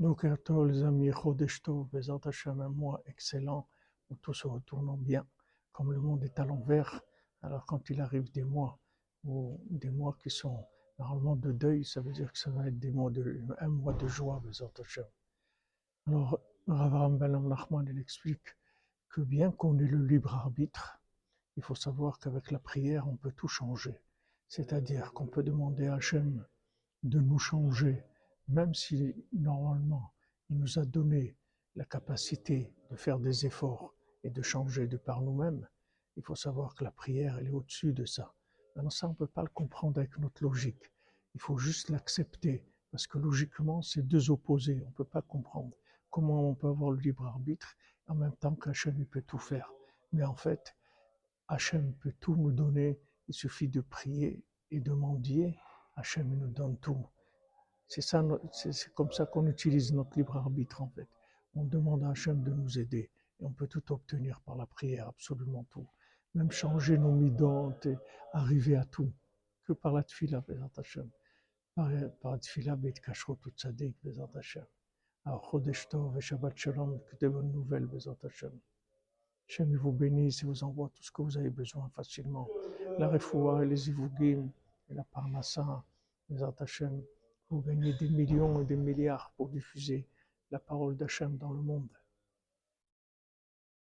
Tous les amis, Chodesh Bezat un mois excellent, où tout se retourne en bien, comme le monde est à l'envers. Alors, quand il arrive des mois, ou des mois qui sont normalement de deuil, ça veut dire que ça va être des mois de, un mois de joie, Bezat Hashem. Alors, Rav Ben Nachman, il explique que bien qu'on ait le libre arbitre, il faut savoir qu'avec la prière, on peut tout changer. C'est-à-dire qu'on peut demander à Hachem de nous changer, même si normalement il nous a donné la capacité de faire des efforts et de changer de par nous-mêmes. Il faut savoir que la prière, elle est au-dessus de ça. Maintenant, ça, on ne peut pas le comprendre avec notre logique. Il faut juste l'accepter, parce que logiquement, c'est deux opposés. On ne peut pas comprendre comment on peut avoir le libre arbitre en même temps qu'Hachem peut tout faire. Mais en fait, Hachem peut tout nous donner, il suffit de prier et de mendier, Hachem nous donne tout. C'est ça, c'est comme ça qu'on utilise notre libre arbitre en fait. On demande à Hachem de nous aider et on peut tout obtenir par la prière, absolument tout. Même changer nos midontes et arriver à tout. Que par la tfila, Bézat Hachem. Par, par la tfila, Beit Kashrot, tout Tzadik, Bézat Hachem. Alors, Chodesh Tov et Shabbat Shalom, que des bonnes nouvelles, Bézat Hachem. Hachem vous bénisse et vous envoie tout ce que vous avez besoin facilement. La refoua, les ivougim, et la parnassa, les Hachem. Vous gagnez des millions et des milliards pour diffuser la parole d'Hachem dans le monde.